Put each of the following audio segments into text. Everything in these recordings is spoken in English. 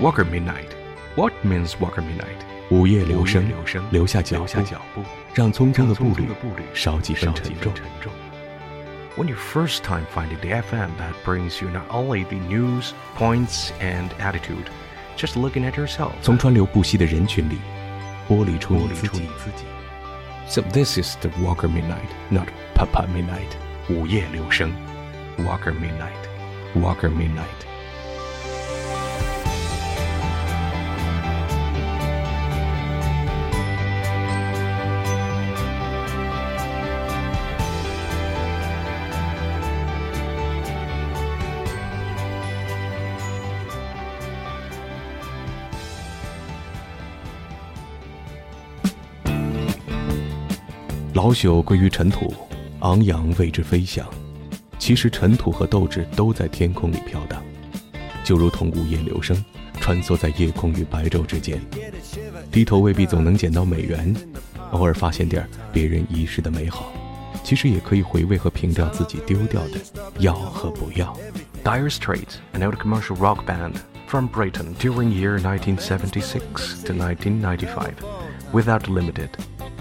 Walker Midnight. What means Walker Midnight? 午夜留声，留下脚步，让匆匆的步履少几分沉重。When you first time finding the FM that brings you not only the news, points, and attitude, just looking at yourself. 从川流不息的人群里剥离出你自己。So this is the Walker Midnight, not Papa Midnight. 午夜留声，Walker Midnight, Walker Midnight. 老朽归于尘土，昂扬为之飞翔。其实尘土和斗志都在天空里飘荡，就如同午夜流声，穿梭在夜空与白昼之间。低头未必总能捡到美元，偶尔发现点别人遗失的美好，其实也可以回味和凭吊自己丢掉的要和不要。Dire Straits, an old commercial rock band from Britain during year 1976 to 1995, without limited.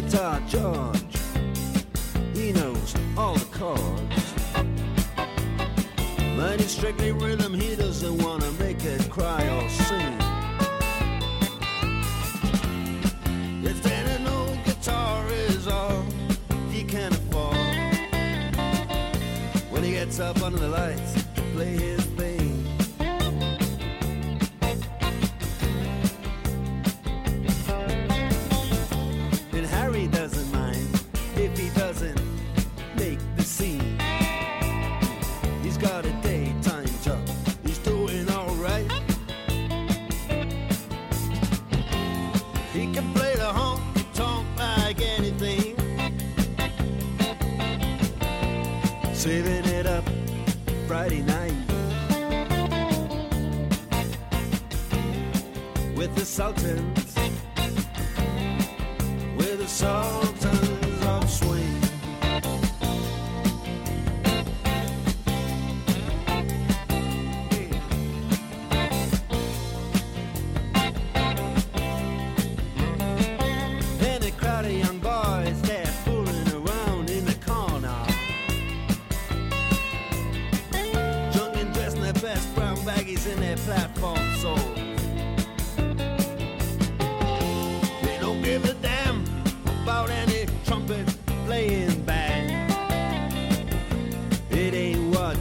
guitar george he knows all the chords but it's strictly rhythm, he doesn't wanna make it cry or sing. If then an old guitar is all he can afford, when he gets up under the lights to play his He can play the honky tonk like anything. Saving it up Friday night. With the Sultans. With the Sultans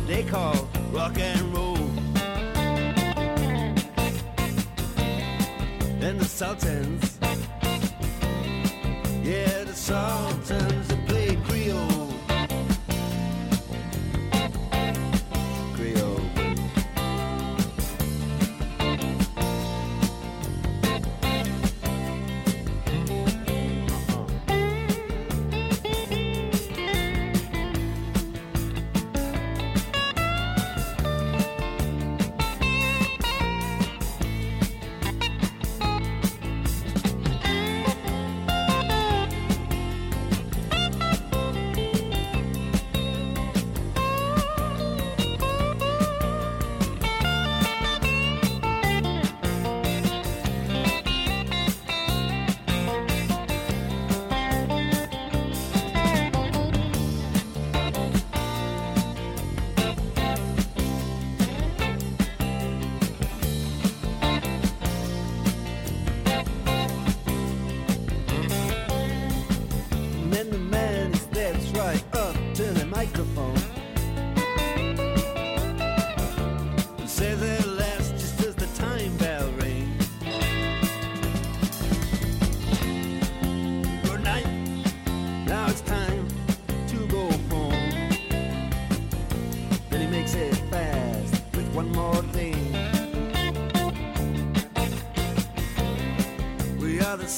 they call rock and roll. And the Sultans yeah, the Sultans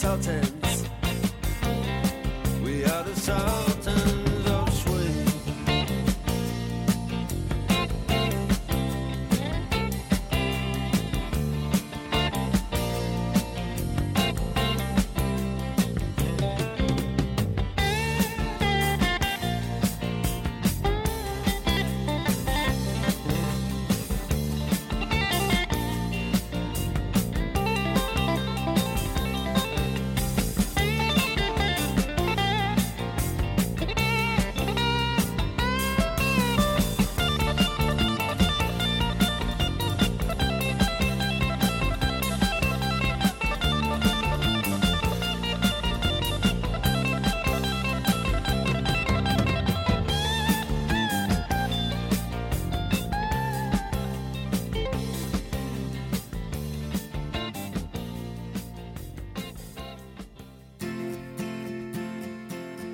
We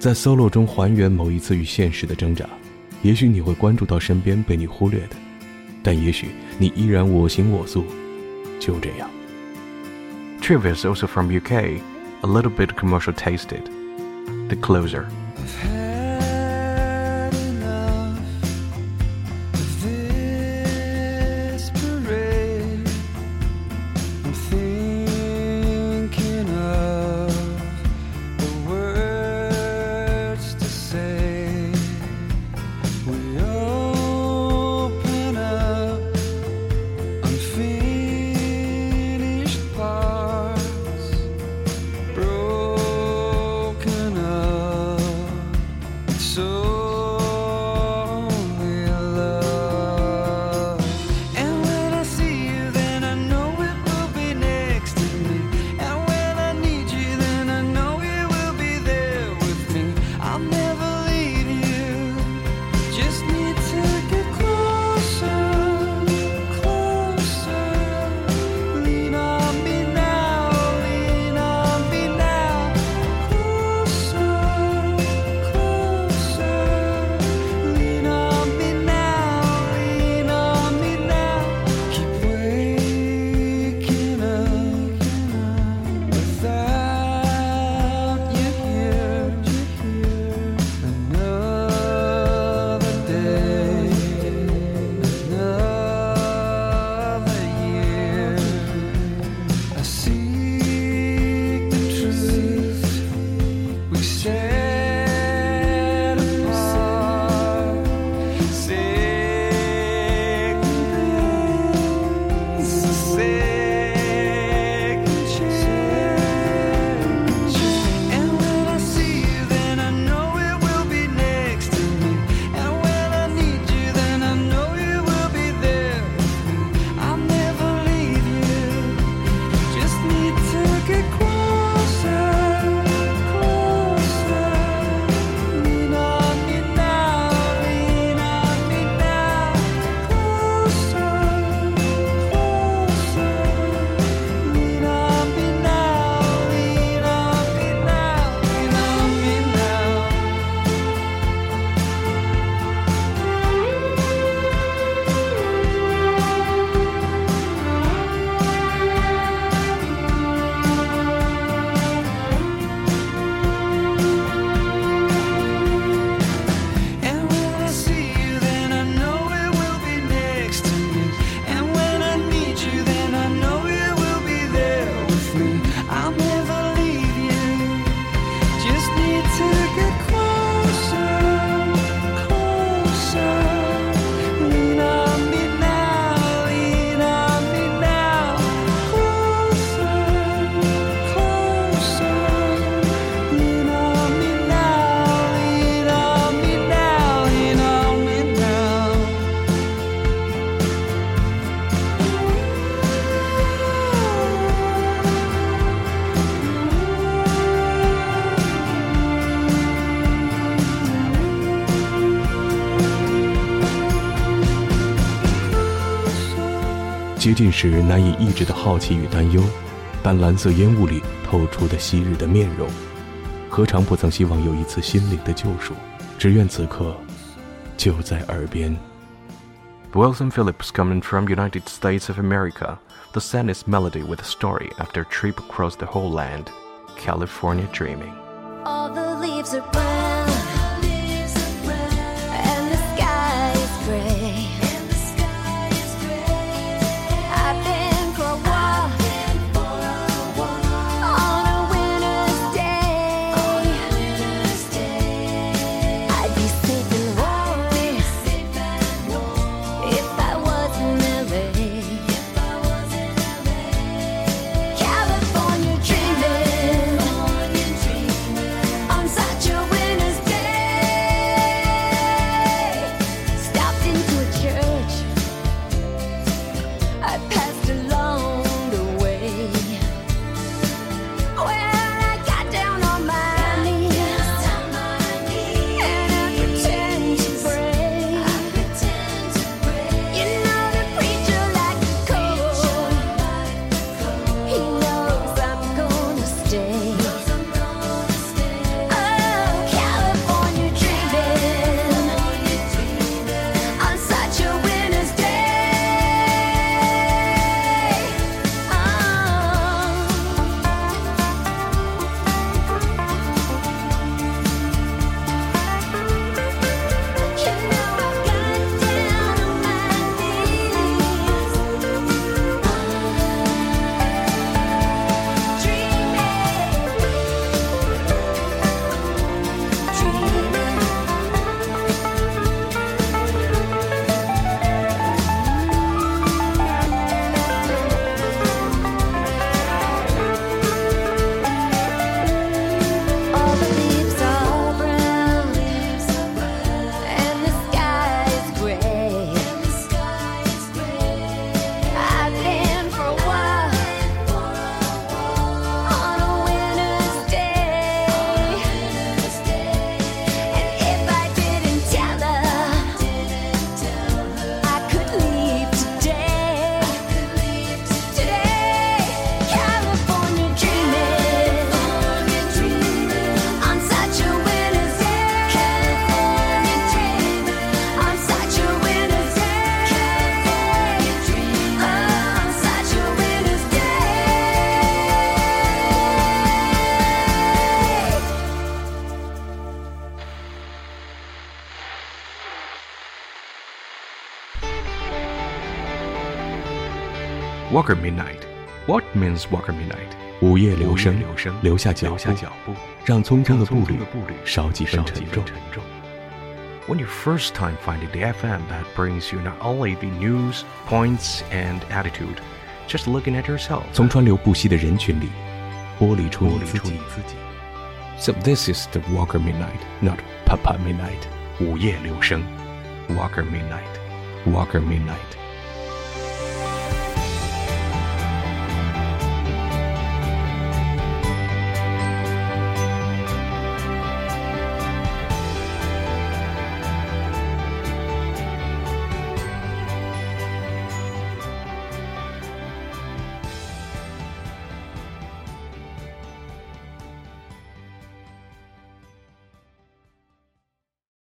在 solo 中还原某一次与现实的挣扎，也许你会关注到身边被你忽略的，但也许你依然我行我素，就这样。” Trivia is also from UK, a little bit commercial tasted. The Closer. 接近时难以抑制的好奇与担忧，但蓝色烟雾里透出的昔日的面容，何尝不曾希望有一次心灵的救赎？只愿此刻就在耳边。Wilson Phillips coming from United States of America, the saddest melody with a story after a trip across the whole land, California dreaming. All the leaves are burning. Walker midnight. What means Walker midnight？午夜留声，留下脚步，让匆匆的步履少几分沉重。When you first time finding the FM that brings you not only the news, points, and attitude, just looking at yourself. 从川流不息的人群里，剥离出你自己。So this is the Walker Midnight, not Papa Midnight. 午夜留声，Walker Midnight, Walker Midnight.